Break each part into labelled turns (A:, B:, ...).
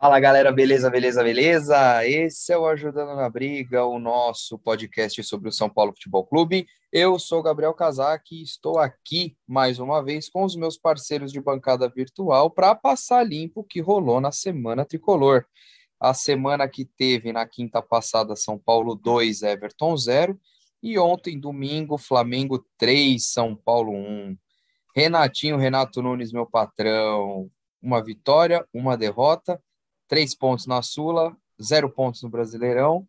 A: Fala galera, beleza, beleza, beleza? Esse é o Ajudando na Briga, o nosso podcast sobre o São Paulo Futebol Clube. Eu sou Gabriel Casac e estou aqui mais uma vez com os meus parceiros de bancada virtual para passar limpo o que rolou na semana tricolor. A semana que teve na quinta passada São Paulo 2, Everton 0 e ontem, domingo, Flamengo 3, São Paulo 1. Renatinho, Renato Nunes, meu patrão, uma vitória, uma derrota três pontos na Sula, zero pontos no Brasileirão.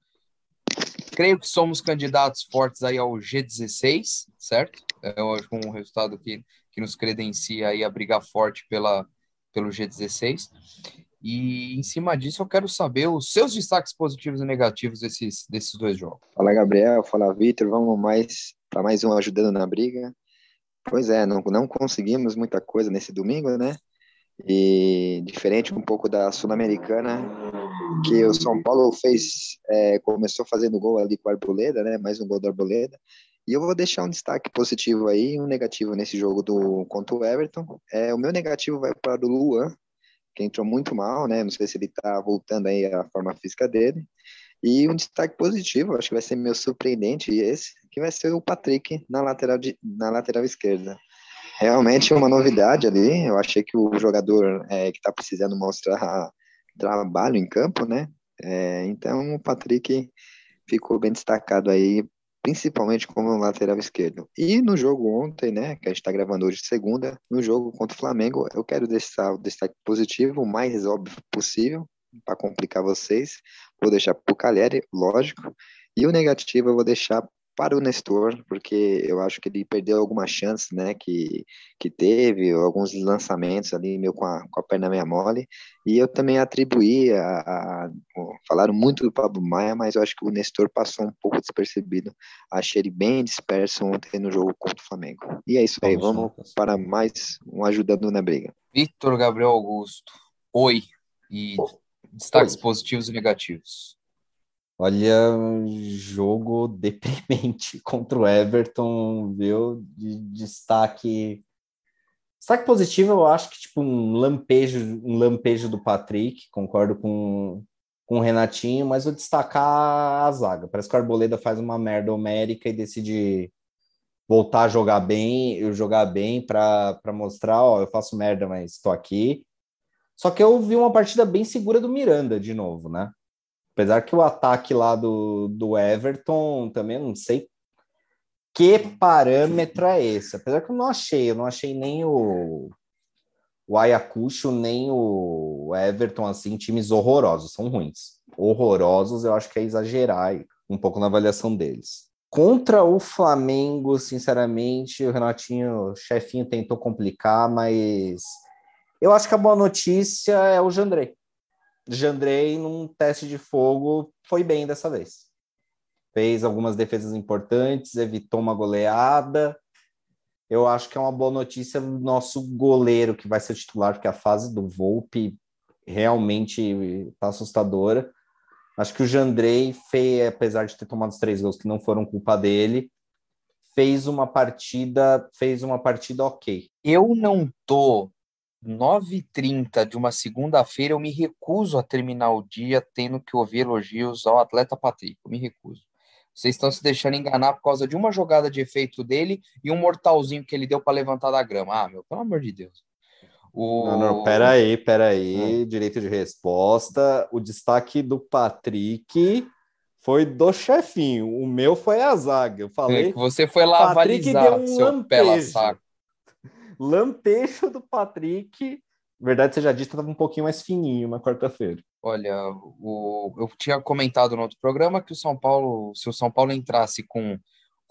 A: Creio que somos candidatos fortes aí ao G16, certo? É um resultado que, que nos credencia aí a brigar forte pela, pelo G16. E em cima disso, eu quero saber os seus destaques positivos e negativos desses, desses dois jogos.
B: Fala, Gabriel. Fala, Vitor. Vamos mais para mais um ajudando na briga. Pois é, não, não conseguimos muita coisa nesse domingo, né? E diferente um pouco da Sul-Americana, que o São Paulo fez, é, começou fazendo gol ali com a Arboleda, né? Mais um gol da Arboleda. E eu vou deixar um destaque positivo aí um negativo nesse jogo do contra o Everton. É, o meu negativo vai para o Luan, que entrou muito mal, né? Não sei se ele está voltando aí à forma física dele. E um destaque positivo, acho que vai ser meio surpreendente esse, que vai ser o Patrick na lateral, de, na lateral esquerda realmente uma novidade ali. Eu achei que o jogador é, que está precisando mostrar trabalho em campo, né? É, então o Patrick ficou bem destacado aí, principalmente como lateral esquerdo. E no jogo ontem, né, que a gente está gravando hoje segunda, no jogo contra o Flamengo, eu quero deixar o destaque positivo o mais óbvio possível, para complicar vocês. Vou deixar para o Calheri, lógico. E o negativo eu vou deixar para o Nestor, porque eu acho que ele perdeu algumas chances, né, que, que teve, alguns lançamentos ali, meio com a, com a perna meia mole, e eu também atribuí a, a, a, falaram muito do Pablo Maia, mas eu acho que o Nestor passou um pouco despercebido, achei ele bem disperso ontem no jogo contra o Flamengo. E é isso aí, vamos para mais um ajudando na briga.
A: Vitor Gabriel Augusto, oi, e destaques oi. positivos e negativos.
C: Olha, jogo deprimente contra o Everton, viu? De destaque. Destaque positivo, eu acho que tipo um lampejo, um lampejo do Patrick, concordo com, com o Renatinho, mas vou destacar a zaga. Parece que o Arboleda faz uma merda homérica e decide voltar a jogar bem, eu jogar bem para mostrar, ó, eu faço merda, mas estou aqui. Só que eu vi uma partida bem segura do Miranda de novo, né? Apesar que o ataque lá do, do Everton também não sei que parâmetro é esse. Apesar que eu não achei, eu não achei nem o, o Ayacucho, nem o Everton, assim, times horrorosos, são ruins. Horrorosos, eu acho que é exagerar um pouco na avaliação deles. Contra o Flamengo, sinceramente, o Renatinho, o chefinho, tentou complicar, mas eu acho que a boa notícia é o Jandrei. Jandrei, num teste de fogo, foi bem dessa vez. Fez algumas defesas importantes, evitou uma goleada. Eu acho que é uma boa notícia do nosso goleiro, que vai ser titular, porque a fase do Volpe realmente está assustadora. Acho que o Jandrei, fez, apesar de ter tomado os três gols que não foram culpa dele, fez uma partida, fez uma partida ok.
A: Eu não tô 9h30 de uma segunda-feira, eu me recuso a terminar o dia tendo que ouvir elogios ao atleta Patrick. Eu me recuso. Vocês estão se deixando enganar por causa de uma jogada de efeito dele e um mortalzinho que ele deu para levantar da grama. Ah, meu, pelo amor de Deus.
C: O... Não, não, peraí, peraí. É. Direito de resposta. O destaque do Patrick foi do chefinho. O meu foi a zaga. Eu falei. É
A: você foi lá Patrick avalizar deu um seu pela saco
C: lampejo do Patrick. Verdade, você já disse que estava um pouquinho mais fininho na quarta-feira.
A: Olha, o, eu tinha comentado no outro programa que o São Paulo, se o São Paulo entrasse com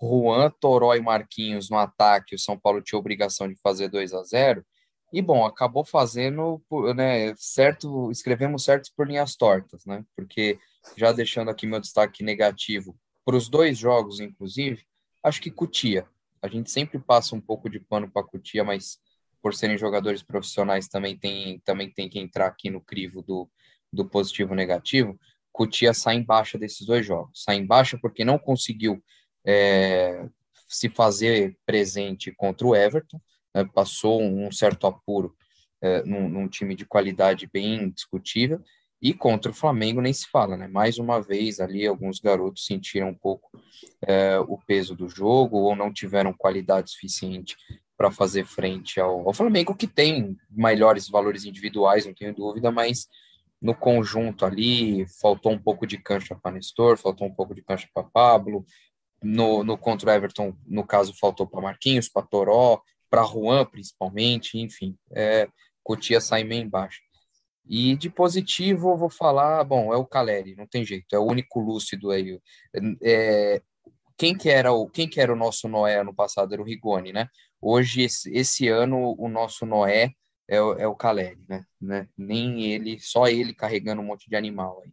A: Juan, Toró e Marquinhos no ataque, o São Paulo tinha obrigação de fazer 2 a 0 E bom, acabou fazendo, né, certo, escrevemos certos por linhas tortas, né? Porque já deixando aqui meu destaque negativo para os dois jogos, inclusive, acho que Cutia a gente sempre passa um pouco de pano para Cutia, mas por serem jogadores profissionais também tem, também tem que entrar aqui no crivo do, do positivo negativo. Cutia sai em baixa desses dois jogos. Sai em baixa porque não conseguiu é, se fazer presente contra o Everton, né, passou um certo apuro é, num, num, time de qualidade bem discutível. E contra o Flamengo nem se fala, né? Mais uma vez ali, alguns garotos sentiram um pouco é, o peso do jogo ou não tiveram qualidade suficiente para fazer frente ao, ao, Flamengo, que tem melhores valores individuais, não tenho dúvida, mas no conjunto ali faltou um pouco de cancha para Nestor, faltou um pouco de cancha para Pablo. No, no contra o Everton, no caso, faltou para Marquinhos, para Toró, para Juan, principalmente, enfim, é, Cotia sai meio embaixo. E de positivo, eu vou falar, bom, é o Caleri, não tem jeito, é o único lúcido aí. É, quem que era o quem que era o nosso Noé ano passado era o Rigoni, né? Hoje esse, esse ano o nosso Noé é, o, é o Caleri, né? né? Nem ele, só ele carregando um monte de animal aí.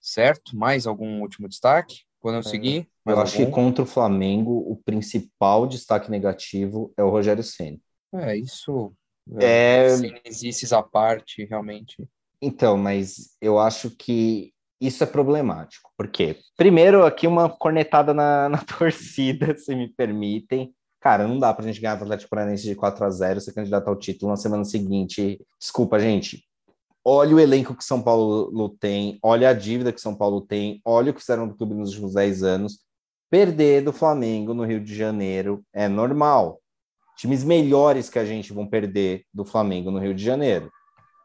A: Certo? Mais algum último destaque? Podemos é, seguir?
C: eu acho que contra o Flamengo o principal destaque negativo é o Rogério Ceni.
A: É, isso é, exercícios à parte, realmente.
C: Então, mas eu acho que isso é problemático. Por quê? Primeiro, aqui uma cornetada na, na torcida, se me permitem. Cara, não dá pra gente ganhar o Atlético Paranaense de 4 a 0 ser candidato ao título na semana seguinte. Desculpa, gente. Olha o elenco que São Paulo tem, olha a dívida que São Paulo tem, olha o que fizeram no clube nos últimos 10 anos. Perder do Flamengo no Rio de Janeiro é normal. Times melhores que a gente vão perder do Flamengo no Rio de Janeiro.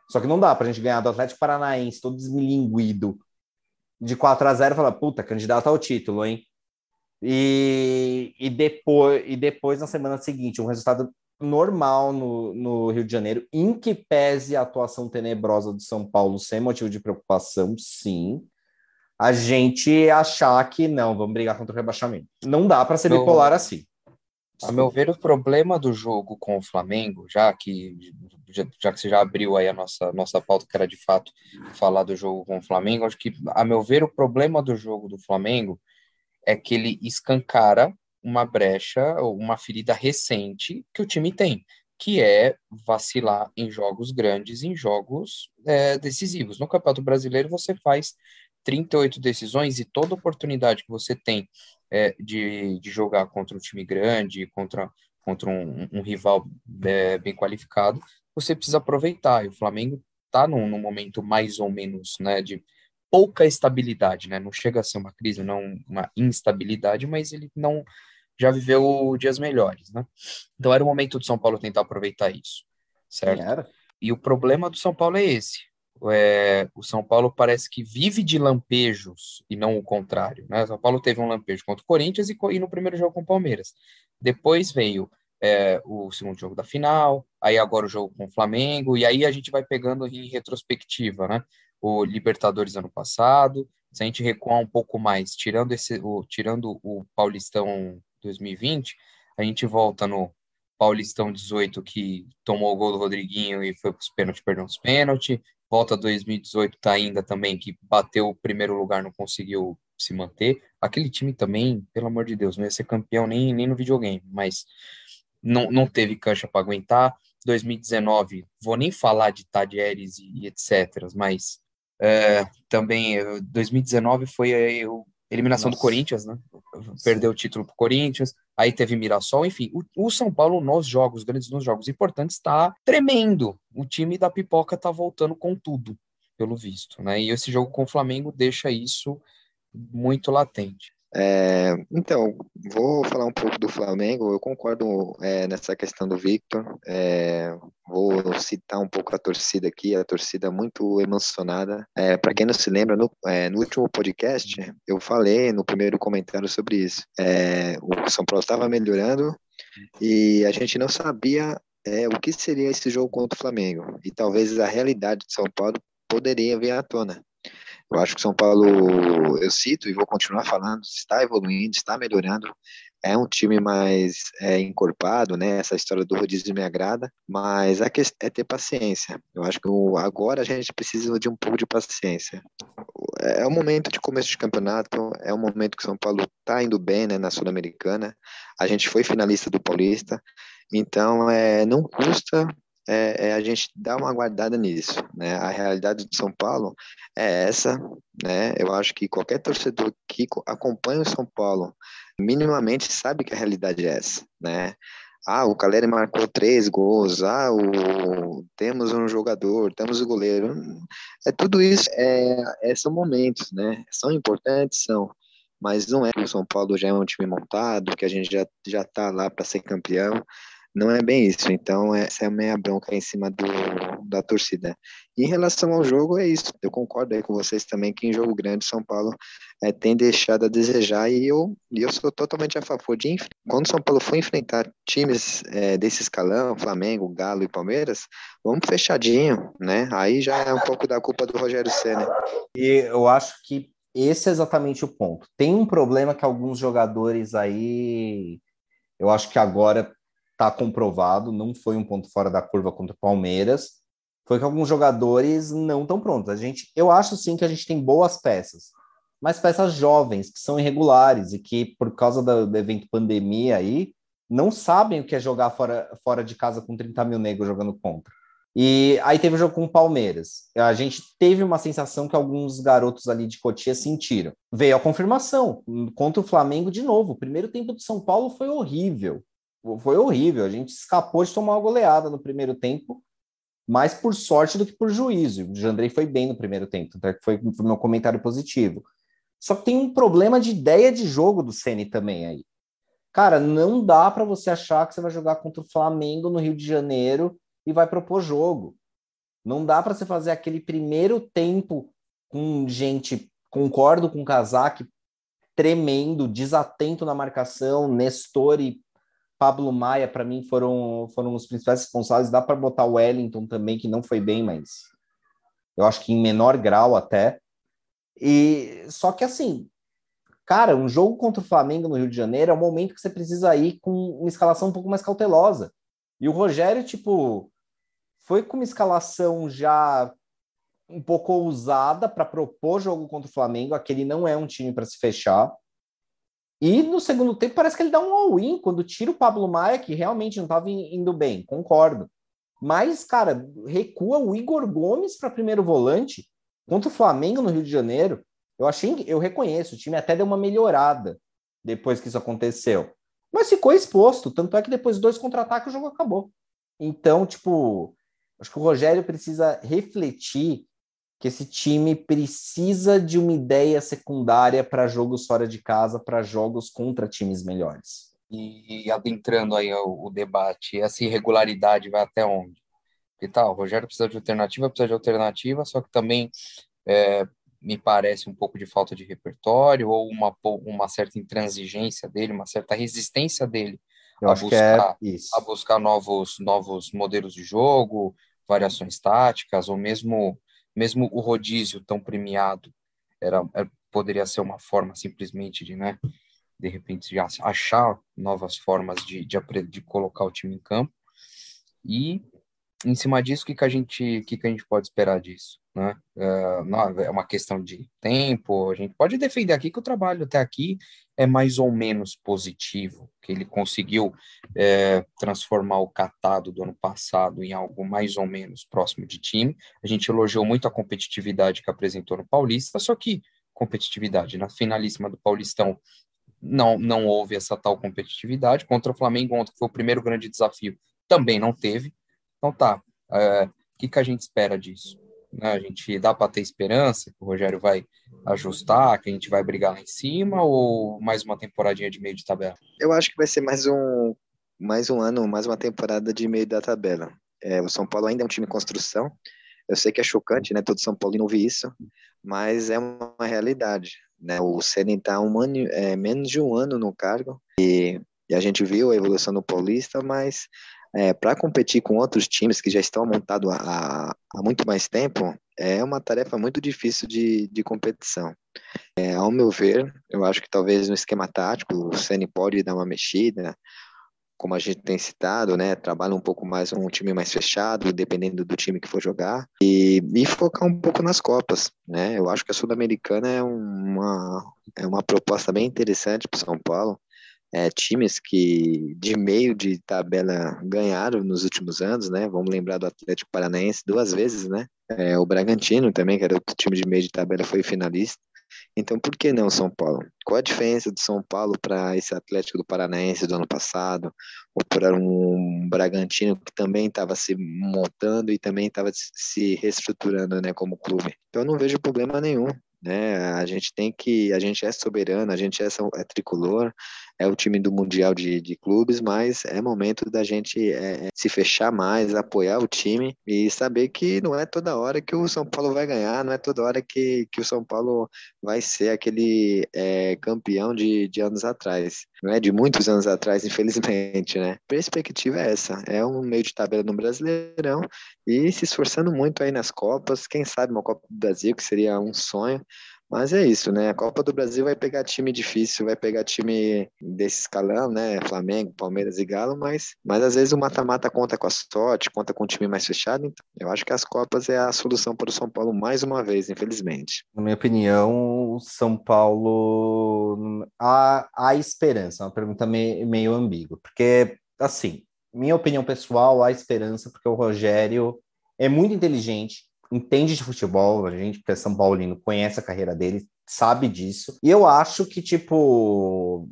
C: Só que não dá para a gente ganhar do Atlético Paranaense, todo desmilinguido, de 4 a 0 e falar, puta, candidato ao título, hein? E, e, depois, e depois, na semana seguinte, um resultado normal no, no Rio de Janeiro, em que pese a atuação tenebrosa do São Paulo sem motivo de preocupação, sim. A gente achar que não, vamos brigar contra o rebaixamento. Não dá para ser bipolar assim.
A: A meu ver, o problema do jogo com o Flamengo, já que já, que você já abriu aí a nossa, nossa pauta, que era de fato falar do jogo com o Flamengo, acho que, a meu ver, o problema do jogo do Flamengo é que ele escancara uma brecha, uma ferida recente que o time tem, que é vacilar em jogos grandes, em jogos é, decisivos. No Campeonato Brasileiro, você faz 38 decisões e toda oportunidade que você tem é, de, de jogar contra um time grande, contra, contra um, um rival é, bem qualificado, você precisa aproveitar. E o Flamengo está num, num, momento mais ou menos né, de pouca estabilidade, né? Não chega a ser uma crise, não uma instabilidade, mas ele não já viveu dias melhores, né? Então era o momento do São Paulo tentar aproveitar isso, certo? Era. E o problema do São Paulo é esse é, o São Paulo parece que vive de lampejos e não o contrário. Né? O São Paulo teve um lampejo contra o Corinthians e, e no primeiro jogo com o Palmeiras. Depois veio é, o segundo jogo da final, aí agora o jogo com o Flamengo, e aí a gente vai pegando em retrospectiva, né? O Libertadores ano passado, se a gente recuar um pouco mais, tirando, esse, o, tirando o Paulistão 2020, a gente volta no Paulistão 18, que tomou o gol do Rodriguinho e foi para os pênaltis, perdeu os pênaltis, Volta 2018 tá ainda também, que bateu o primeiro lugar, não conseguiu se manter. Aquele time também, pelo amor de Deus, não ia ser campeão nem, nem no videogame, mas não, não teve cancha para aguentar. 2019, vou nem falar de Tadieres e, e etc., mas é, também 2019 foi a, a eliminação Nossa. do Corinthians, né? Perdeu o título para o Corinthians aí teve Mirassol, enfim, o, o, São Paulo nos jogos grandes, nos jogos importantes, está tremendo. O time da pipoca está voltando com tudo, pelo visto, né? E esse jogo com o Flamengo deixa isso muito latente.
B: É, então, vou falar um pouco do Flamengo. Eu concordo é, nessa questão do Victor. É, vou citar um pouco a torcida aqui, a torcida muito emocionada. É, Para quem não se lembra, no, é, no, último podcast eu falei no primeiro comentário sobre isso. É, o São Paulo estava melhorando e a gente não sabia o que seria esse jogo contra o Flamengo. E talvez a realidade de São Paulo poderia vir à tona. Eu acho que São Paulo, eu cito e vou continuar falando, está evoluindo, está melhorando. É um time mais é, encorpado, né? Essa história do rodízio me agrada, mas a questão é ter paciência. Eu acho que agora a gente precisa de um pouco de paciência. É o momento de começo de campeonato, é o momento que São Paulo está indo bem, né? Na Sul-Americana. A gente foi finalista do Paulista, então é, não custa é, é, a gente dar uma guardada nisso, né? A realidade de São Paulo é essa, né? Eu acho que qualquer torcedor que acompanha o São Paulo minimamente sabe que a realidade é essa, né? ah, o Caleri marcou três gols, ah, o, temos um jogador, temos o goleiro. É tudo isso, é, é, são momentos, né? São importantes, são, mas não é que o São Paulo já é um time montado, que a gente já já está lá para ser campeão. Não é bem isso. Então, essa é a minha bronca em cima do, da torcida. Em relação ao jogo, é isso. Eu concordo aí com vocês também que em jogo grande, São Paulo é, tem deixado a desejar. E eu, eu sou totalmente a favor de. Quando São Paulo for enfrentar times é, desse escalão, Flamengo, Galo e Palmeiras, vamos fechadinho, né? Aí já é um pouco da culpa do Rogério Senna.
C: E eu acho que esse é exatamente o ponto. Tem um problema que alguns jogadores aí, eu acho que agora está comprovado, não foi um ponto fora da curva contra o Palmeiras, foi que alguns jogadores não estão prontos. A gente, eu acho sim que a gente tem boas peças, mas peças jovens que são irregulares e que por causa do, do evento pandemia aí não sabem o que é jogar fora, fora de casa com 30 mil negros jogando contra. E aí teve o jogo com o Palmeiras. A gente teve uma sensação que alguns garotos ali de Cotia sentiram. Veio a confirmação contra o Flamengo de novo. O primeiro tempo do São Paulo foi horrível foi horrível. A gente escapou de tomar uma goleada no primeiro tempo, mais por sorte do que por juízo. O Jandrei foi bem no primeiro tempo, até que foi, foi meu comentário positivo. Só que tem um problema de ideia de jogo do Ceni também aí. Cara, não dá para você achar que você vai jogar contra o Flamengo no Rio de Janeiro e vai propor jogo. Não dá para você fazer aquele primeiro tempo com gente, concordo com o Kazak, tremendo, desatento na marcação, Nestor e Pablo Maia, para mim, foram, foram os principais responsáveis. Dá para botar o Wellington também, que não foi bem, mas eu acho que em menor grau até. E só que assim, cara, um jogo contra o Flamengo no Rio de Janeiro é um momento que você precisa ir com uma escalação um pouco mais cautelosa. E o Rogério, tipo, foi com uma escalação já um pouco ousada para propor jogo contra o Flamengo. Aquele não é um time para se fechar. E no segundo tempo parece que ele dá um all-in quando tira o Pablo Maia, que realmente não estava indo bem, concordo. Mas, cara, recua o Igor Gomes para primeiro volante contra o Flamengo no Rio de Janeiro. Eu achei, eu reconheço, o time até deu uma melhorada depois que isso aconteceu. Mas ficou exposto, tanto é que depois dois contra-ataques o jogo acabou. Então, tipo, acho que o Rogério precisa refletir que esse time precisa de uma ideia secundária para jogos fora de casa, para jogos contra times melhores.
A: E adentrando aí o, o, debate, essa irregularidade vai até onde? E tal, o Rogério precisa de alternativa, precisa de alternativa, só que também é, me parece um pouco de falta de repertório ou uma, uma certa intransigência dele, uma certa resistência dele
C: a buscar, é
A: a buscar novos, novos modelos de jogo, variações táticas, ou mesmo mesmo o rodízio tão premiado era, era, poderia ser uma forma simplesmente de, né, de repente já achar novas formas de, de, de colocar o time em campo e em cima disso, o que, que, a, gente, que, que a gente pode esperar disso? Né? Uh, é uma questão de tempo, a gente pode defender aqui que o trabalho até aqui é mais ou menos positivo, que ele conseguiu é, transformar o catado do ano passado em algo mais ou menos próximo de time. A gente elogiou muito a competitividade que apresentou no Paulista, só que competitividade na finalíssima do Paulistão não, não houve essa tal competitividade. Contra o Flamengo, ontem foi o primeiro grande desafio, também não teve. Então tá, é, o que, que a gente espera disso? Né, a gente dá para ter esperança que o Rogério vai ajustar, que a gente vai brigar lá em cima, ou mais uma temporadinha de meio de tabela?
B: Eu acho que vai ser mais um, mais um ano, mais uma temporada de meio da tabela. É, o São Paulo ainda é um time em construção. Eu sei que é chocante, né? Todo São Paulo não ouvir isso, mas é uma realidade. Né? O Ceni está um ano, é, menos de um ano no cargo e, e a gente viu a evolução do Paulista, mas é, para competir com outros times que já estão montados há, há, muito mais tempo, é uma tarefa muito difícil de, de competição. É, ao meu ver, eu acho que talvez no esquema tático o Ceni pode dar uma mexida, como a gente tem citado, né, trabalha um pouco mais um time mais fechado, dependendo do time que for jogar, e, e focar um pouco nas Copas, né, eu acho que a Sul-Americana é uma, é uma proposta bem interessante para São Paulo, é, times que de meio de tabela ganharam nos últimos anos, né? Vamos lembrar do Atlético Paranaense duas vezes, né? É, o Bragantino também, que era outro time de meio de tabela, foi finalista. Então, por que não São Paulo? Qual a diferença do São Paulo para esse Atlético do Paranaense do ano passado, para um Bragantino que também estava se montando e também estava se reestruturando, né, como clube. Então não vejo problema nenhum né? A gente tem que, a gente é soberano, a gente é, é tricolor, é o time do mundial de, de clubes, mas é momento da gente é, é, se fechar mais, apoiar o time e saber que não é toda hora que o São Paulo vai ganhar, não é toda hora que, que o São Paulo vai ser aquele é, campeão de, de anos atrás, não é de muitos anos atrás, infelizmente, né? Perspectiva é essa, é um meio de tabela no Brasileirão e se esforçando muito aí nas Copas, quem sabe uma Copa do Brasil, que seria um sonho, mas é isso, né? A Copa do Brasil vai pegar time difícil, vai pegar time desse escalão, né? Flamengo, Palmeiras e Galo, mas, mas às vezes o mata-mata conta com a sorte, conta com um time mais fechado. Então eu acho que as Copas é a solução para o São Paulo mais uma vez, infelizmente.
C: Na minha opinião, o São Paulo há, há esperança, é uma pergunta meio, meio ambígua, porque assim, minha opinião pessoal, há esperança, porque o Rogério é muito inteligente, entende de futebol, a gente que é São Paulino conhece a carreira dele, sabe disso. E eu acho que, tipo,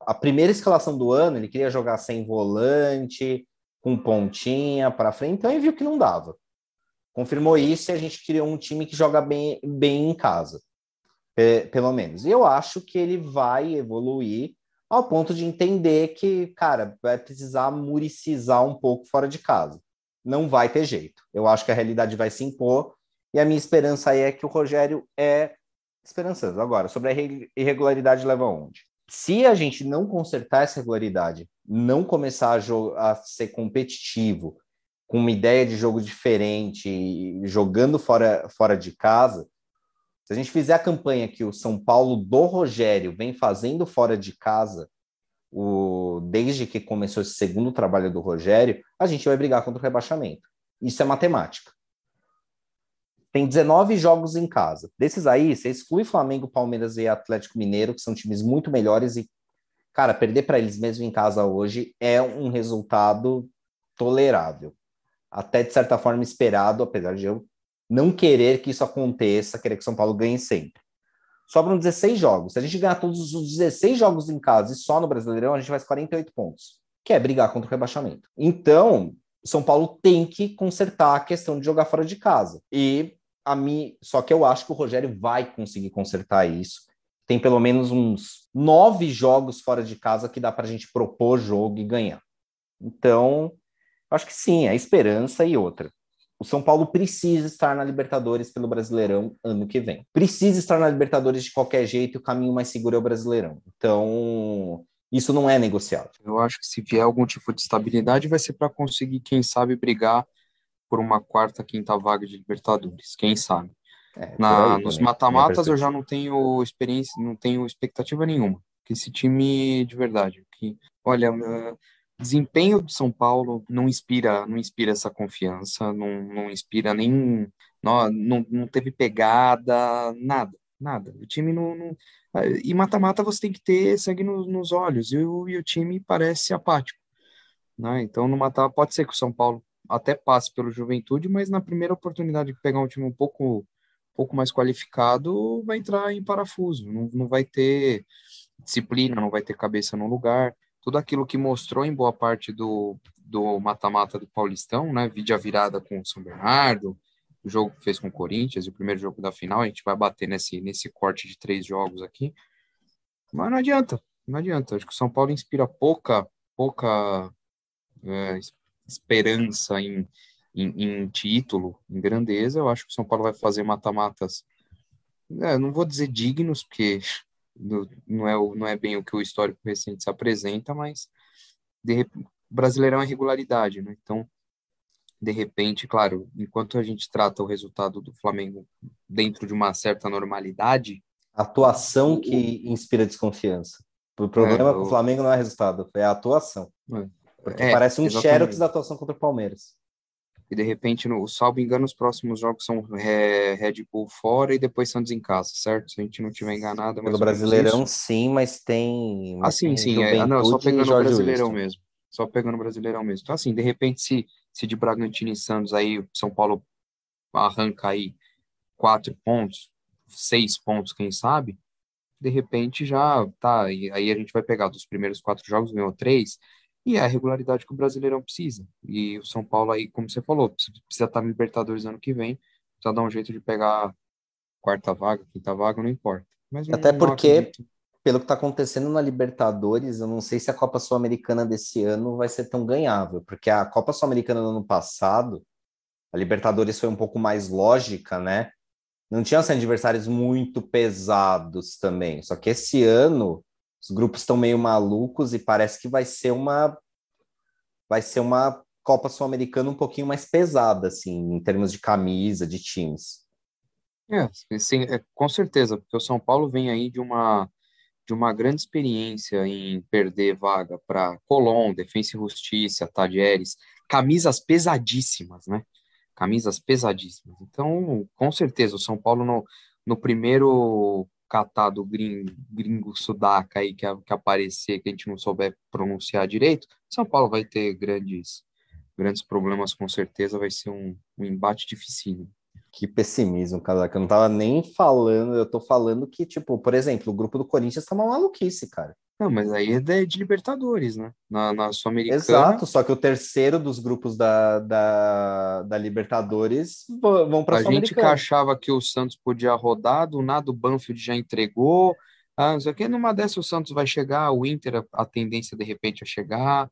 C: a primeira escalação do ano, ele queria jogar sem volante, com pontinha para frente, então ele viu que não dava. Confirmou isso e a gente criou um time que joga bem, bem em casa, pelo menos. E eu acho que ele vai evoluir ao ponto de entender que, cara, vai precisar muricizar um pouco fora de casa não vai ter jeito. Eu acho que a realidade vai se impor e a minha esperança aí é que o Rogério é esperançoso. Agora, sobre a irregularidade leva aonde? Se a gente não consertar essa regularidade, não começar a, a ser competitivo, com uma ideia de jogo diferente, jogando fora, fora de casa, se a gente fizer a campanha que o São Paulo do Rogério vem fazendo fora de casa, o, desde que começou esse segundo trabalho do Rogério, a gente vai brigar contra o rebaixamento. Isso é matemática. Tem 19 jogos em casa. Desses aí, você exclui Flamengo, Palmeiras e Atlético Mineiro, que são times muito melhores e, cara, perder para eles mesmo em casa hoje é um resultado tolerável. Até de certa forma esperado, apesar de eu não querer que isso aconteça, querer que São Paulo ganhe sempre sobram 16 jogos. Se a gente ganhar todos os 16 jogos em casa e só no Brasileirão, a gente faz 48 pontos, que é brigar contra o rebaixamento. Então, São Paulo tem que consertar a questão de jogar fora de casa. E a mim, só que eu acho que o Rogério vai conseguir consertar isso. Tem pelo menos uns nove jogos fora de casa que dá para a gente propor jogo e ganhar. Então, acho que sim, é esperança e outra. O São Paulo precisa estar na Libertadores pelo Brasileirão ano que vem. Precisa estar na Libertadores de qualquer jeito e o caminho mais seguro é o Brasileirão. Então, isso não é negociável.
A: Eu acho que se vier algum tipo de estabilidade, vai ser para conseguir, quem sabe, brigar por uma quarta, quinta vaga de Libertadores. Quem sabe? É, Na, aí, nos mata-matas eu já não tenho experiência, não tenho expectativa nenhuma. Que esse time de verdade, que olha, desempenho do São Paulo não inspira, não inspira essa confiança, não, não inspira nem, não, não, não teve pegada, nada, nada. O time não, não e mata-mata você tem que ter sangue no, nos olhos e o, e o time parece apático, né? Então no mata pode ser que o São Paulo até passe pelo Juventude, mas na primeira oportunidade de pegar um time um pouco, pouco mais qualificado, vai entrar em parafuso, não, não vai ter disciplina, não vai ter cabeça no lugar tudo aquilo que mostrou em boa parte do do mata-mata do Paulistão, né? Vídeo a virada com o São Bernardo, o jogo que fez com o Corinthians, o primeiro jogo da final, a gente vai bater nesse, nesse corte de três jogos aqui. Mas não adianta, não adianta. Acho que o São Paulo inspira pouca, pouca é, esperança em, em, em, título, em grandeza. Eu acho que o São Paulo vai fazer mata-matas, é, não vou dizer dignos, porque não é, o, não é bem o que o histórico recente se apresenta, mas de, Brasileirão é regularidade, né? Então, de repente, claro, enquanto a gente trata o resultado do Flamengo dentro de uma certa normalidade.
C: Atuação que inspira desconfiança. O problema é, com o Flamengo não é resultado, é a atuação. É, Porque é, parece um exatamente. xerox da atuação contra o Palmeiras
A: e de repente, no, salvo engano, os próximos jogos são é, Red Bull fora e depois Santos em casa, certo? Se a gente não tiver enganado.
C: Pelo Brasileirão, sim, mas tem.
A: Ah, sim, sim. É, não, só pegando o Brasileirão Wilson. mesmo. Só pegando o Brasileirão mesmo. Então, assim, de repente, se, se de Bragantino e Santos aí, São Paulo arranca aí quatro pontos, seis pontos, quem sabe, de repente já tá. E aí a gente vai pegar dos primeiros quatro jogos, ganhou três E é a regularidade que o Brasileirão precisa. E o São Paulo aí, como você falou, precisa estar no Libertadores ano que vem, precisa dar um jeito de pegar quarta vaga, quinta vaga, não importa.
C: Mas Até não, porque, acredito. pelo que está acontecendo na Libertadores, eu não sei se a Copa Sul-Americana desse ano vai ser tão ganhável, porque a Copa Sul-Americana do ano passado, a Libertadores foi um pouco mais lógica, né? Não tinha assim, adversários muito pesados também. Só que esse ano os grupos estão meio malucos e parece que vai ser uma vai ser uma Copa Sul-Americana um pouquinho mais pesada, assim, em termos de camisa, de times.
A: É, sim, é, com certeza, porque o São Paulo vem aí de uma de uma grande experiência em perder vaga para Colón, Defensa e Justiça, Tadieres, camisas pesadíssimas, né? Camisas pesadíssimas. Então, com certeza, o São Paulo no, no primeiro catado gringo, gringo sudaca aí que, que aparecer, que a gente não souber pronunciar direito, São Paulo vai ter grandes, grandes problemas com certeza, vai ser um, um embate dificílimo.
C: Que pessimismo, cara, que eu não tava nem falando, eu tô falando que, tipo, por exemplo, o grupo do Corinthians tá uma maluquice, cara.
A: Não, mas aí é de, de Libertadores, né? Na, na Sul-Americana.
C: Exato, só que o terceiro dos grupos da, da, da Libertadores vão para
A: a gente que achava que o Santos podia rodar, do nada o Banfield já entregou. Ah, não que, numa dessa o Santos vai chegar, o Inter, a, a tendência de repente a chegar.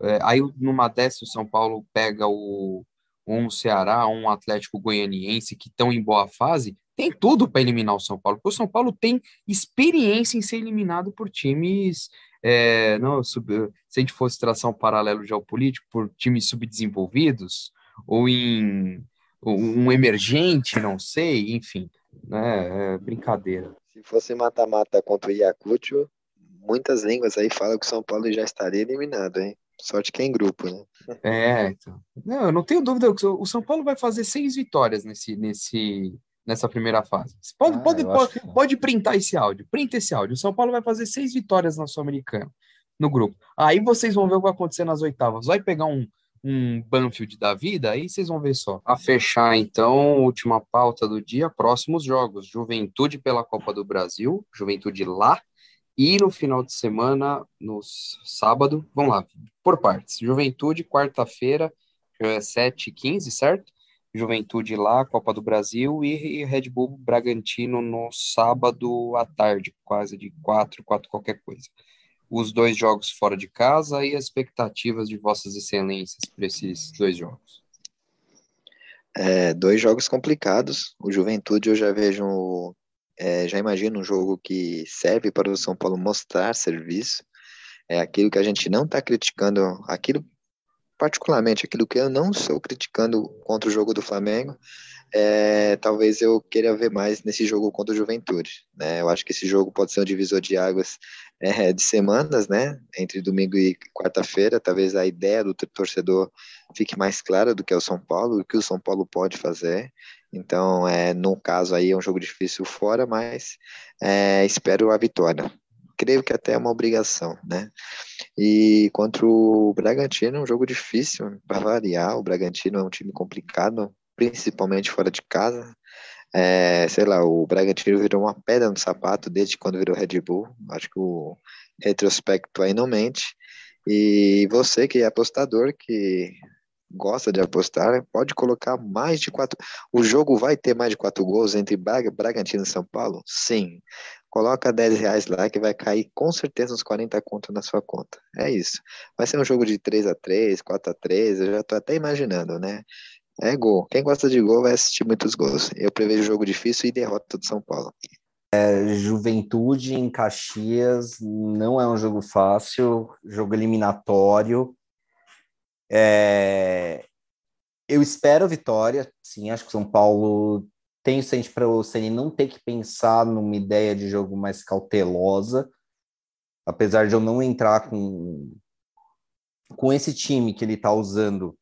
A: É, aí numa dessa o São Paulo pega o um Ceará, um Atlético Goianiense que estão em boa fase tem tudo para eliminar o São Paulo, porque o São Paulo tem experiência em ser eliminado por times. É, não, sub, se a gente fosse traçar um paralelo geopolítico, por times subdesenvolvidos, ou em um emergente, não sei, enfim, né, é brincadeira.
B: Se fosse mata-mata contra o Yakutio, muitas línguas aí falam que o São Paulo já estaria eliminado, hein? Sorte que é em grupo, né?
A: É, então. Não, eu não tenho dúvida, o São Paulo vai fazer seis vitórias nesse, nesse, nessa primeira fase. Você pode, ah, pode, pode, pode printar esse áudio. Printa esse áudio. O São Paulo vai fazer seis vitórias na Sul-Americana, no grupo. Aí vocês vão ver o que vai acontecer nas oitavas. Vai pegar um, um Banfield da vida, aí vocês vão ver só. A fechar, então, última pauta do dia, próximos jogos. Juventude pela Copa do Brasil, Juventude lá. E no final de semana, no sábado, vamos lá, por partes. Juventude, quarta-feira, 7h15, certo? Juventude lá, Copa do Brasil, e Red Bull Bragantino no sábado à tarde, quase de quatro, quatro qualquer coisa. Os dois jogos fora de casa e as expectativas de Vossas Excelências para esses dois jogos.
B: É, dois jogos complicados. O Juventude eu já vejo, é, já imagino um jogo que serve para o São Paulo mostrar serviço. É aquilo que a gente não está criticando, aquilo particularmente, aquilo que eu não estou criticando contra o jogo do Flamengo, é, talvez eu queira ver mais nesse jogo contra o Juventude. Né? Eu acho que esse jogo pode ser um divisor de águas é, de semanas, né? Entre domingo e quarta-feira. Talvez a ideia do torcedor fique mais clara do que é o São Paulo, o que o São Paulo pode fazer. Então, é, no caso aí, é um jogo difícil fora, mas é, espero a vitória creio que até é uma obrigação, né? E contra o Bragantino, é um jogo difícil para variar. O Bragantino é um time complicado, principalmente fora de casa. É, sei lá, o Bragantino virou uma pedra no sapato desde quando virou Red Bull. Acho que o retrospecto aí não mente. E você que é apostador, que gosta de apostar, pode colocar mais de quatro. O jogo vai ter mais de quatro gols entre Bragantino e São Paulo? Sim. Coloca 10 reais lá que vai cair com certeza uns 40 contos na sua conta. É isso. Vai ser um jogo de 3 a 3 4 a 3 eu já tô até imaginando, né? É gol. Quem gosta de gol vai assistir muitos gols. Eu prevejo jogo difícil e derrota do São Paulo.
C: É, Juventude em Caxias não é um jogo fácil, jogo eliminatório. É, eu espero vitória, sim, acho que o São Paulo tem sente para o Ceni não ter que pensar numa ideia de jogo mais cautelosa, apesar de eu não entrar com com esse time que ele está usando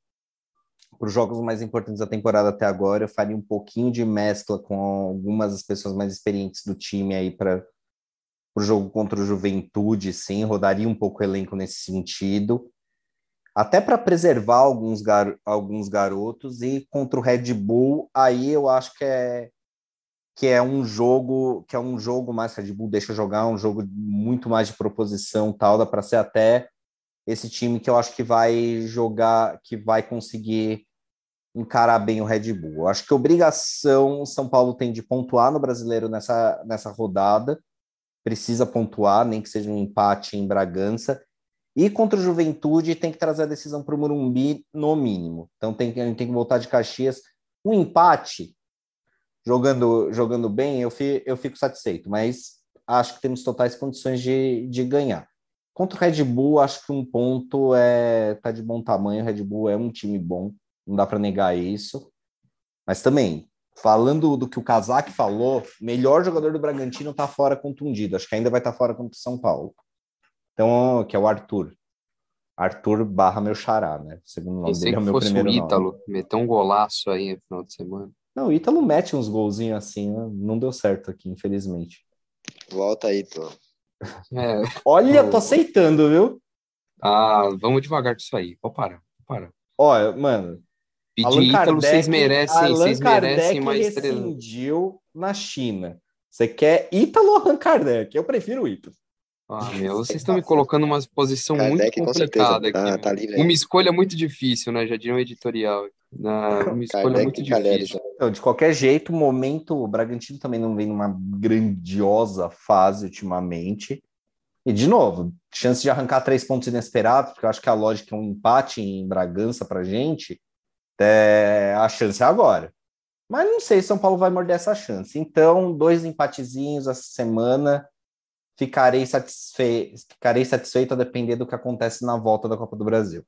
C: para os jogos mais importantes da temporada até agora, eu faria um pouquinho de mescla com algumas das pessoas mais experientes do time aí para o jogo contra o Juventude, sim, rodaria um pouco o elenco nesse sentido até para preservar alguns, gar alguns garotos e contra o Red Bull, aí eu acho que é que é um jogo que é um jogo mais Red Bull deixa jogar um jogo muito mais de proposição tal dá para ser até esse time que eu acho que vai jogar, que vai conseguir encarar bem o Red Bull. Eu acho que obrigação São Paulo tem de pontuar no brasileiro nessa, nessa rodada, precisa pontuar, nem que seja um empate em Bragança. E contra o Juventude tem que trazer a decisão para o Morumbi no mínimo. Então tem, a gente tem que voltar de Caxias. Um empate, jogando, jogando bem, eu, fi, eu fico satisfeito, mas acho que temos totais condições de, de ganhar. Contra o Red Bull, acho que um ponto é tá de bom tamanho. O Red Bull é um time bom, não dá para negar isso. Mas também, falando do que o Kazak falou, melhor jogador do Bragantino tá fora contundido. Acho que ainda vai estar tá fora contra o São Paulo. Então, que é o Arthur. Arthur barra meu xará, né? O segundo nome
A: Pensei
C: dele é o meu
A: fosse
C: primeiro
A: o Ítalo,
C: nome.
A: meteu um golaço aí no final de semana.
C: Não, o Ítalo mete uns golzinhos assim, né? não deu certo aqui, infelizmente.
B: Volta aí, tô.
A: É,
C: Olha, tô aceitando, viu?
A: ah, vamos devagar com isso aí. Vou parar, vou parar.
C: Olha, mano,
A: Pedir Ítalo, vocês merecem,
C: Allan
A: vocês merecem mais três.
C: na China. Você quer Ítalo ou Allan Kardec? Eu prefiro o Ítalo.
A: Ah, meu, vocês estão me colocando numa posição
B: Kardec,
A: muito
B: certeza.
A: complicada
B: Tá,
A: aqui.
B: tá livre aí.
A: Uma escolha muito difícil, né? Já diria um editorial. Na- Uma escolha
B: Kardec
A: muito difícil.
C: Então, de qualquer jeito, o momento, o Bragantino também não vem numa grandiosa fase ultimamente. E, de novo, chance de arrancar três pontos inesperados, porque eu acho que a lógica é um empate em Bragança pra gente, é, a chance é agora. Mas não sei se São Paulo vai morder essa chance. Então, dois empatezinhos essa semana, ficarei, satisfe... ficarei satisfeito a depender do que acontece na volta da Copa do Brasil.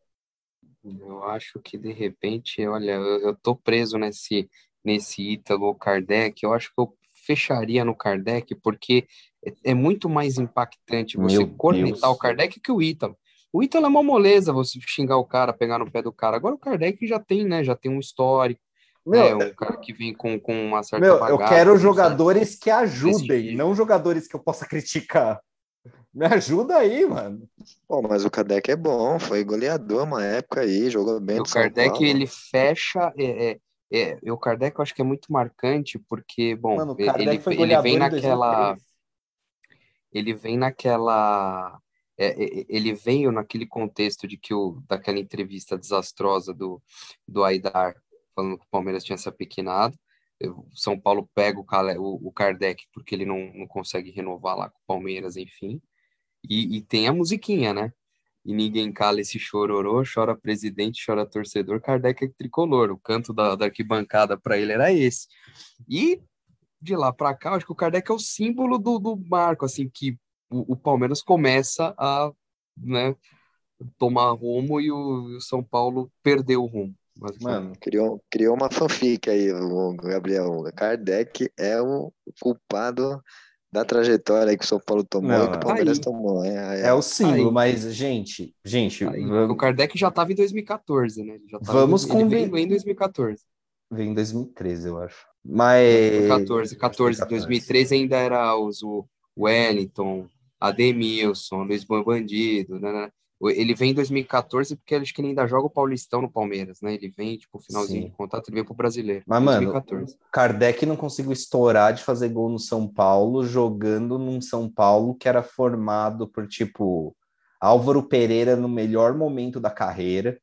A: Eu acho que de repente, olha, eu, eu tô preso nesse nesse Ítalo Kardec. Eu acho que eu fecharia no Kardec porque é, é muito mais impactante você
C: Meu
A: cornetar
C: Deus.
A: o Kardec que o Ítalo. O Ítalo é uma moleza você xingar o cara, pegar no pé do cara. Agora o Kardec já tem, né? Já tem um histórico,
C: Meu,
A: né? Um cara que vem com, com uma certa
C: Meu, eu
A: bagagem,
C: quero
A: com um certo-
C: jogadores que ajudem, não jogadores que eu possa criticar. Me ajuda aí, mano.
B: Pô, mas o Kardec é bom, foi goleador uma época aí, jogou bem
A: O Kardec,
B: Paulo.
A: ele fecha. É, é, é, o Kardec eu acho que é muito marcante, porque, bom,
C: Mano,
A: ele, ele,
C: foi
A: ele
C: goleador
A: vem
C: em
A: naquela.
C: 2003.
A: Ele vem naquela. é, é, ele veio naquele contexto de que o, daquela entrevista desastrosa do, do Aidar, falando que o Palmeiras tinha se apequenado. O São Paulo pega o, o, o Kardec porque ele não, não consegue renovar lá com o Palmeiras, enfim. E, e tem a musiquinha, né? E ninguém cala esse chororô, chora presidente, chora torcedor, Kardec é tricolor. O canto da, da arquibancada para ele era esse. E de lá para cá, acho que o Kardec é o símbolo do, do marco, assim, que o, o Palmeiras começa a né, tomar rumo e o, o São Paulo perdeu o rumo. Basicamente.
C: Mano,
B: Criou, criou uma fanfic aí, o Gabriel. Kardec é o culpado da trajetória aí que o São Paulo tomou
C: Não,
B: e que o Palmeiras
A: aí-
B: tomou. É,
C: é o símbolo,
A: Aí.
C: mas, gente, gente,
A: Aí,
C: vamos-
A: o Kardec já estava em 2014, né? Ele já tava
C: Vamos
A: em, ele em 2014.
C: vem em 2013, eu acho. Mas.
A: 14, 14,
C: 14.
A: 2013 ainda era os, o Wellington, Ademilson, Luiz Bom Bandido, né, né. Ele vem em 2014 porque acho que ele ainda joga o Paulistão no Palmeiras, né? Ele vem, tipo, finalzinho
C: Sim.
A: de contrato, ele vem pro brasileiro.
C: Mas, mano,
A: 2014.
C: Kardec não conseguiu estourar de fazer gol no São Paulo, jogando num São Paulo que era formado por, tipo, Álvaro Pereira no melhor momento da carreira.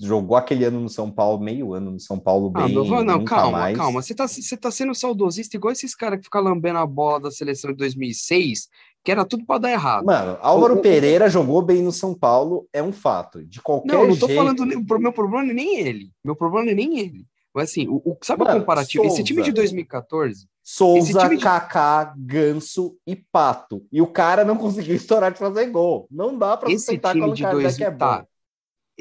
C: Jogou aquele ano no São Paulo, meio ano no São Paulo,
A: Ah,
C: bem,
A: meu, não,
C: nunca
A: calma,
C: mais.
A: calma. Você tá, você tá sendo saudosista igual esses caras que ficam lambendo a bola da seleção de 2006, que era tudo pra dar errado.
C: Mano, Álvaro
A: O- o-
C: Pereira jogou bem no São Paulo, é um fato. De qualquer
A: Não, não tô
C: jeito.
A: falando. O meu problema é nem ele. Meu problema é nem ele. Mas assim, o, o- sabe
C: Mano,
A: o comparativo? Esse time de
C: Souza.
A: 2014,
C: Souza,
A: de-
C: Kaká, Ganso e Pato. E o cara não conseguiu estourar de fazer gol. Não dá pra
A: esse
C: sustentar
A: time
C: quando o
A: 2000,
C: é bom.
A: tá,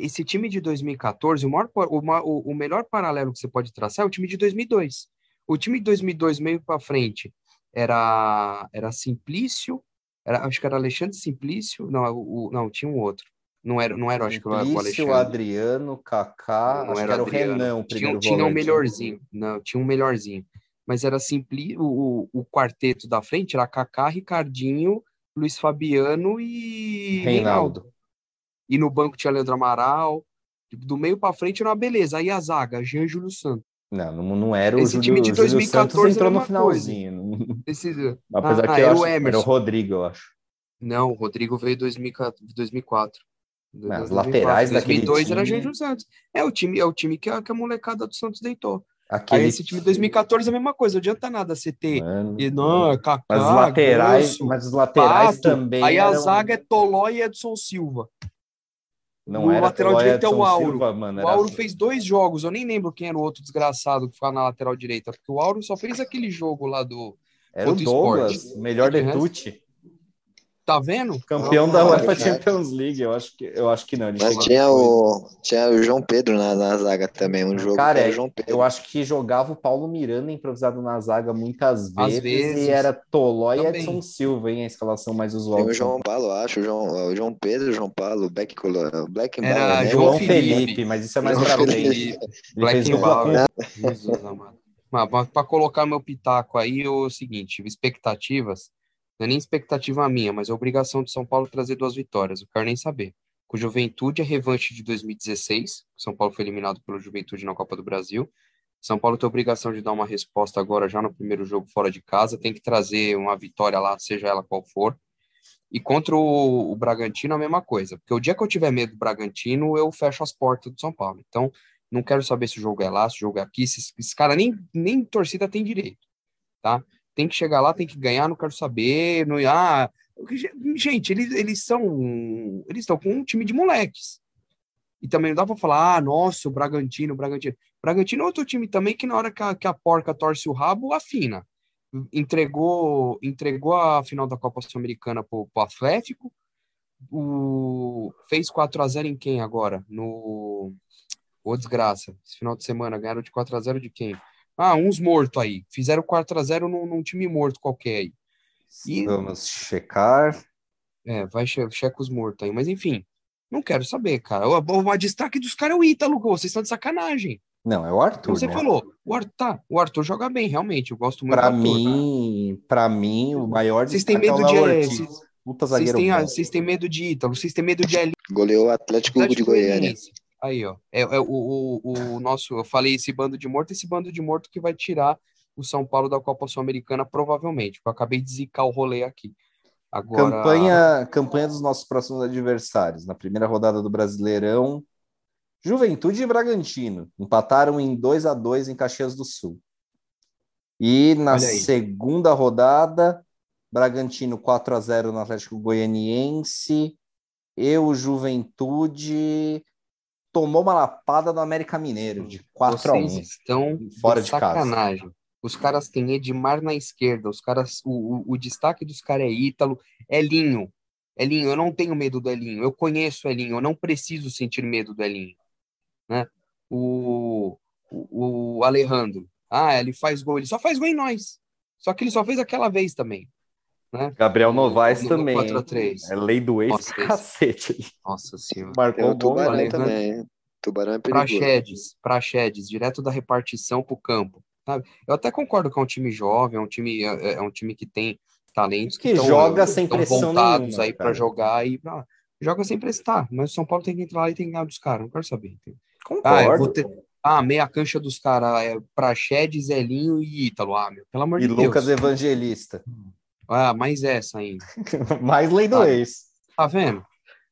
A: esse time de 2014, o, maior, o, o, melhor paralelo que você pode traçar é o time de 2002. O time de 2002, meio para frente, era, era Simplício, era, acho que era Alexandre Simplício, não, o, não, tinha um outro. Não era, não era acho que o
C: Simplício,
A: Alexandre.
C: Adriano, Kaká,
A: Não era
C: que era o Renan, o
A: Tinha,
C: primeiro
A: tinha um
C: volante.
A: melhorzinho. Não, tinha um melhorzinho. Mas era simpli, o, o, quarteto da frente era Kaká, Ricardinho, Luiz Fabiano e
C: Reinaldo.
A: E no banco tinha Leandro Amaral. Tipo, Do meio para frente era uma beleza. Aí a zaga, Jean Júlio Santos.
C: Não, não, não era o
A: Esse
C: Júlio,
A: time de
C: Júlio
A: 2014
C: Santos entrou
A: era
C: no finalzinho. não-
A: Esse,
C: Apesar
A: Ah,
C: que
A: era
C: acho,
A: o
C: era o
A: Emerson.
C: Rodrigo, eu acho.
A: não, o Rodrigo veio em 2004.
C: As laterais
A: 2004.
C: daquele
A: 2002 era
C: time-
A: Jânio Santos. É o time, é o time que a, que a molecada do Santos deitou.
C: Aquele
A: Aí esse time de 2014 é a mesma coisa, não adianta nada você ter. E, não, Kaká,
C: mas os laterais,
A: Ganso,
C: mas os laterais
A: Pato.
C: também.
A: Aí a
C: eram-
A: zaga é Toló e Edson Silva.
C: Não
A: o
C: era
A: lateral direito é o Auro.
C: Silva, mano,
A: O Auro
C: assim.
A: fez dois jogos, eu nem lembro quem era o outro desgraçado que ficava na lateral direita, porque o Auro só fez aquele jogo lá do.
C: Era o Douglas,
A: Sport.
C: melhor
A: De
C: Tucci,
A: Tá vendo?
C: campeão
B: Ah,
C: da
B: é
C: UEFA. Champions League. Eu acho que, eu acho que não. ele
B: Mas tinha o, tinha o João Pedro na, na zaga também, um jogo
C: Cara, é,
B: o João Pedro.
C: Eu acho que jogava o Paulo Miranda improvisado na zaga muitas vezes,
A: vezes.
C: e era Toló e
A: Também.
C: Edson Silva, hein? A escalação mais
B: Tem
C: usual.
B: o
C: do São
B: João Paulo, acho, o João, o João Pedro, o João Paulo, o Black, Colo- Black
A: Era
B: Bauer, né?
A: João Felipe.
C: Felipe, mas isso é mais pra frente.
A: Black
C: com
A: Jesus amado. Mas para colocar meu pitaco aí, é o seguinte: expectativas, não é nem expectativa minha, mas é obrigação de São Paulo trazer duas vitórias. Eu quero nem saber. Com o Juventude é revanche de 2016. São Paulo foi eliminado pelo Juventude na Copa do Brasil. São Paulo tem a obrigação de dar uma resposta agora já no primeiro jogo fora de casa. Tem que trazer uma vitória lá, seja ela qual for. E contra o, o Bragantino a mesma coisa. Porque o dia que eu tiver medo do Bragantino, eu fecho as portas do São Paulo. Então, não quero saber se o jogo é lá, se o jogo é aqui. Se, esse cara nem, nem torcida tem direito, tá? Tem que chegar lá, tem que ganhar, não quero saber. Não, ah, gente, eles, eles são. Eles estão com um time de moleques. E também não dá para falar, ah, nossa, o Bragantino, o Bragantino. Bragantino é outro time também que na hora que a, que a porca torce o rabo, afina. Entregou, entregou a final da Copa Sul-Americana pro, pro Atlético. O, fez 4 a 0 em quem agora? No. Ô, desgraça. Esse final de semana ganharam de 4 a 0 de quem? Ah, uns mortos aí. Fizeram 4 a 0 num, num time morto qualquer aí. E-
C: Vamos checar.
A: É, vai che checa os mortos aí. Mas enfim, não quero saber, cara. O, o, o destaque dos caras é o Ítalo, gol. Vocês estão de sacanagem.
C: Não, é o Arthur.
A: Você
C: né?
A: falou, o Arthur, tá, o Arthur joga bem, realmente. Eu gosto muito
C: Pra
A: do Arthur.
C: mim, pra mim, o maior
A: Vocês têm
C: é
A: medo de- vocês- têm, medo de Ítalo, vocês têm medo de.
B: Goleou o Atlético de Goiânia.
A: Goianiense. Aí, ó. É, é o, o, o nosso. Eu falei esse bando de morto, esse bando de morto que vai tirar o São Paulo da Copa Sul-Americana, provavelmente. Eu acabei de zicar o rolê aqui. Agora.
C: Campanha, campanha dos nossos próximos adversários. Na primeira rodada do Brasileirão, Juventude e Bragantino empataram em 2 a 2 em Caxias do Sul. E na segunda rodada, Bragantino 4 a 0 no Atlético Goianiense. E o Juventude tomou uma lapada do América Mineiro de 4 a 1.
A: Vocês estão
C: Fora de casa.
A: sacanagem. Os caras têm Edmar na esquerda, os caras, o, o, o destaque dos caras é Ítalo, Elinho. Elinho, eu não tenho medo do Elinho, eu conheço o Elinho, eu não preciso sentir medo do Elinho. Né? O, o, o Alejandro, ah, ele faz gol, ele só faz gol em nós. Só que ele só fez aquela vez também. Né?
C: Gabriel Novaes
A: No- no
C: também.
A: 4 a 3.
C: É lei do ex,
A: Nossa, esse-
C: cacete.
A: Nossa senhora.
B: Tem
C: Marcou
B: o
C: um bom
B: Tubarão
A: Alejandro.
B: também. Tubarão é perigoso.
A: Praxedes, Praxedes, direto da repartição para o campo. Sabe? Eu até concordo que é um time jovem, é um time, é, é um time que tem talentos
C: Que
A: tão-
C: joga sem
A: tão
C: pressão
A: voltados
C: nenhuma,
A: aí para jogar e ah, joga sem prestar. Mas o São Paulo tem que entrar lá e tem que ganhar dos caras, não quero saber. Ah,
C: Concordo.
A: vou ter- ah, meia cancha dos caras é Praxedes, Elinho e Ítalo. Ah, meu, pelo amor
C: E
A: de
C: Lucas
A: Deus.
C: Evangelista.
A: Ah, mais essa ainda.
C: Mais lei do
A: Ah,
C: ex.
A: Tá vendo?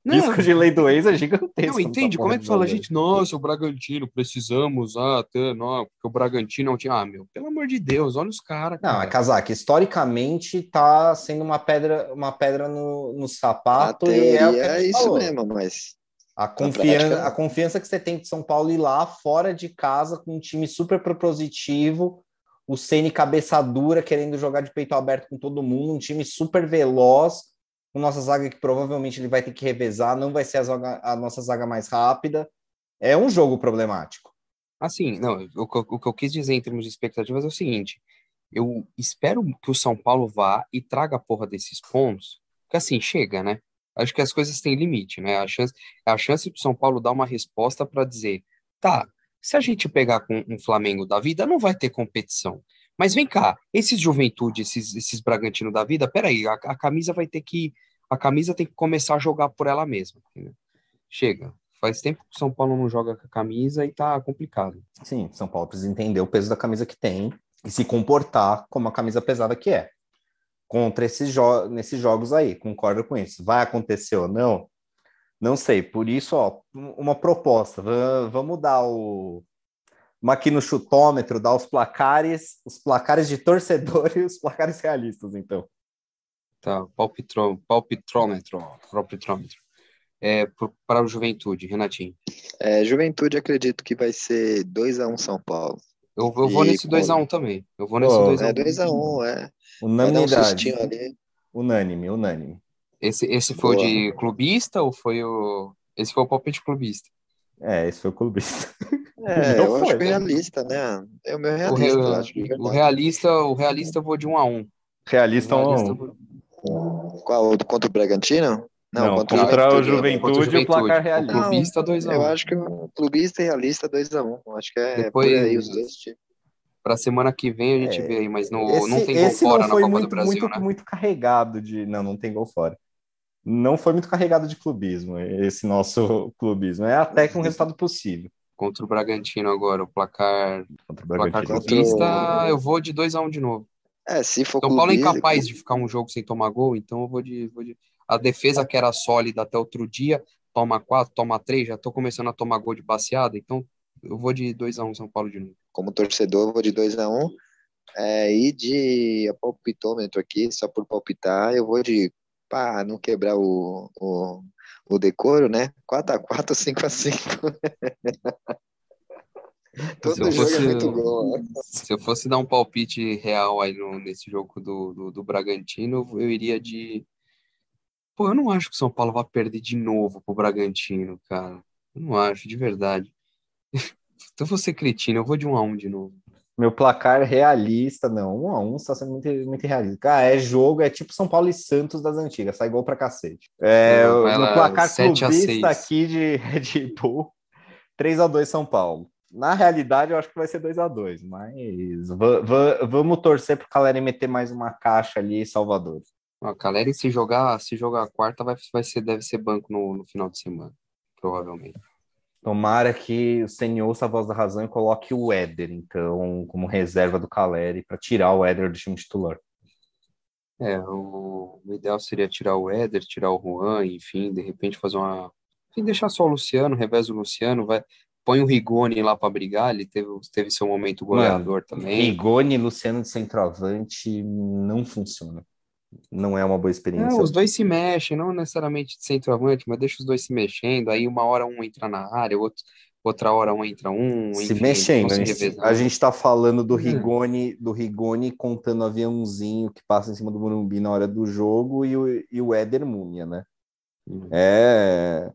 C: Risco de lei do ex é gigantesco.
A: Não, entende?
C: nessa
A: Como é que fala,
C: jogo.
A: gente? Nossa, o Bragantino, precisamos, ah, tá, não, porque o Bragantino é um time. Ah, meu, pelo amor de Deus, olha os caras.
C: Não, é
A: cara.
C: casaca. Historicamente tá sendo uma pedra, uma pedra no, no
B: A
C: sapato e é o que
B: teoria
C: a
B: é isso
C: falou.
B: mesmo, mas
C: A confiança,
B: não.
C: a confiança que você tem de São Paulo ir lá fora de casa com um time super propositivo, o Ceni cabeça dura querendo jogar de peito aberto com todo mundo, um time super veloz, com nossa zaga que provavelmente ele vai ter que revezar, não vai ser a, zaga- a nossa zaga mais rápida. É um jogo problemático.
A: Assim, não, o, o que eu quis dizer em termos de expectativas é o seguinte: eu espero que o São Paulo vá e traga a porra desses pontos, porque assim, chega, né? Acho que as coisas têm limite, né? A chance, a chance do São Paulo dar uma resposta para dizer, tá, se a gente pegar com um Flamengo da vida, não vai ter competição. Mas vem cá, esses Juventude, esses, esses Bragantino da vida, peraí, a, a camisa vai ter que. A camisa tem que começar a jogar por ela mesma. entendeu? Chega. Faz tempo que o São Paulo não joga com a camisa e tá complicado.
C: Sim, São Paulo precisa entender o peso da camisa que tem e se comportar como a camisa pesada que é. Contra esses jo nesses jogos aí, concordo com isso. Vai acontecer ou não? Não sei, por isso, ó, uma proposta. Vamos dar o. Uma aqui no chutômetro, dar os placares, os placares de torcedor e os placares realistas, então.
A: Tá, palpitrômetro, palpitrômetro, palpitrômetro. É, para o Juventude, Renatinho.
B: É, Juventude, acredito que vai ser 2x1 um São Paulo.
A: Eu, eu vou nesse 2x1 um também. Eu vou nesse 2x1.
B: É 2x1, um, é.
C: Unanimidade. Um unânime, unânime.
A: Esse, esse foi Boa. o de clubista ou foi o. Esse foi o palpite clubista?
C: É, esse foi o clubista.
B: É, eu foi, acho que é realista, né? É o meu realista, o, acho,
A: o realista, o realista eu vou de 1 um a 1 um.
C: Realista 1 um a 1
B: um. Qual? Contra o Bragantino?
C: Não, Não contra, contra, o Juventude, Juventude, o placar realista.
B: O clubista 2x1. Eu acho que o clubista e realista 2x1. Acho que é
A: Depois, por aí os dois tipos. Pra semana que vem a gente é, vê aí, mas no, esse, não tem gol fora na Copa
C: muito,
A: do Brasil,
C: muito,
A: né?
C: muito carregado de... Não, não tem gol fora. Não foi muito carregado de clubismo, esse nosso clubismo. É até que um resultado possível.
A: Contra o Bragantino agora, o placar, contra o placar clubista, eu vou de 2x1 um de novo.
B: É, se for
A: São Paulo é incapaz de ficar um jogo sem tomar gol, então eu vou de, vou de... A defesa que era sólida até outro dia, toma quatro, toma três, já tô começando a tomar gol de baseada, então eu vou de 2x1 um, São Paulo de novo.
B: Como torcedor, eu vou de 2x1. Um. É, e de palpitômetro aqui, só por palpitar, eu vou de, para não quebrar o, o, o decoro, né? 4x4, 5x5.
A: Todo jogo é fosse, é muito bom. Né? Se eu fosse dar um palpite real aí no, nesse jogo do, do, do, Bragantino, eu iria de. Pô, eu não acho que o São Paulo vai perder de novo pro Bragantino, cara. Eu não acho, de verdade. então vou ser cretino, eu vou de um a um de novo.
C: Meu placar realista, não. Um a um está sendo muito, muito realista. Cara, é jogo, é tipo São Paulo e Santos das antigas, sai gol pra cacete. É, no placar clubista aqui de Red Bull, 3 a 2 São Paulo. Na realidade, eu acho que vai ser 2 a 2 mas vamos torcer pro Caleri meter mais uma caixa ali em Salvador.
A: O Caleri, se jogar, se jogar a quarta, vai, vai ser, deve ser banco no, no final de semana, provavelmente.
C: Tomara que o Senhor ouça a voz da razão e coloque o Éder, então, como reserva do Caleri, para tirar o Éder do time titular.
A: É, o, o, ideal seria tirar o Éder, tirar o Juan, enfim, de repente fazer uma. Enfim, deixar só o Luciano, revés o Luciano, vai, põe o Rigoni lá para brigar, ele teve, teve seu momento goleador Mano, também.
C: Rigoni e Luciano de centroavante não funciona não é uma boa experiência.
A: Os dois se mexem, não necessariamente de centroavante, mas deixa os dois se mexendo, aí uma hora um entra na área, outro, outra hora um entra um.
C: Se enfim, mexendo, se a gente, a gente tá falando do hum. Rigoni, do Rigoni contando aviãozinho que passa em cima do Morumbi na hora do jogo e o, e o Éder Múnia, né? Hum. É,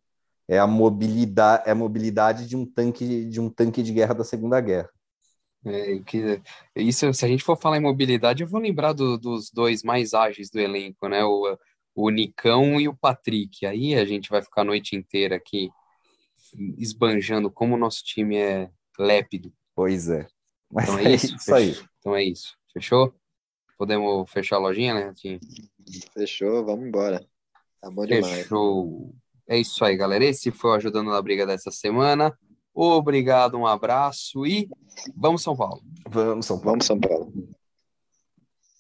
C: é a mobilidade, é a mobilidade de um tanque de um tanque de guerra da Segunda Guerra.
A: É, que, isso, se a gente for falar em mobilidade, eu vou lembrar do, dos dois mais ágeis do elenco, né? O, o Nicão e o Patrick. Aí a gente vai ficar a noite inteira aqui esbanjando como o nosso time é lépido.
C: Pois é.
A: Mas então é, é isso, isso aí. Então é isso. Fechou? Podemos fechar a lojinha, né, Ratinho?
B: Fechou, vamos embora. Tá bom
A: demais. Fechou. É isso aí, galera. Esse foi o Ajudando na Briga dessa semana. Obrigado, um abraço e vamos São Paulo.
C: Vamos São Paulo.
B: Vamos São Paulo.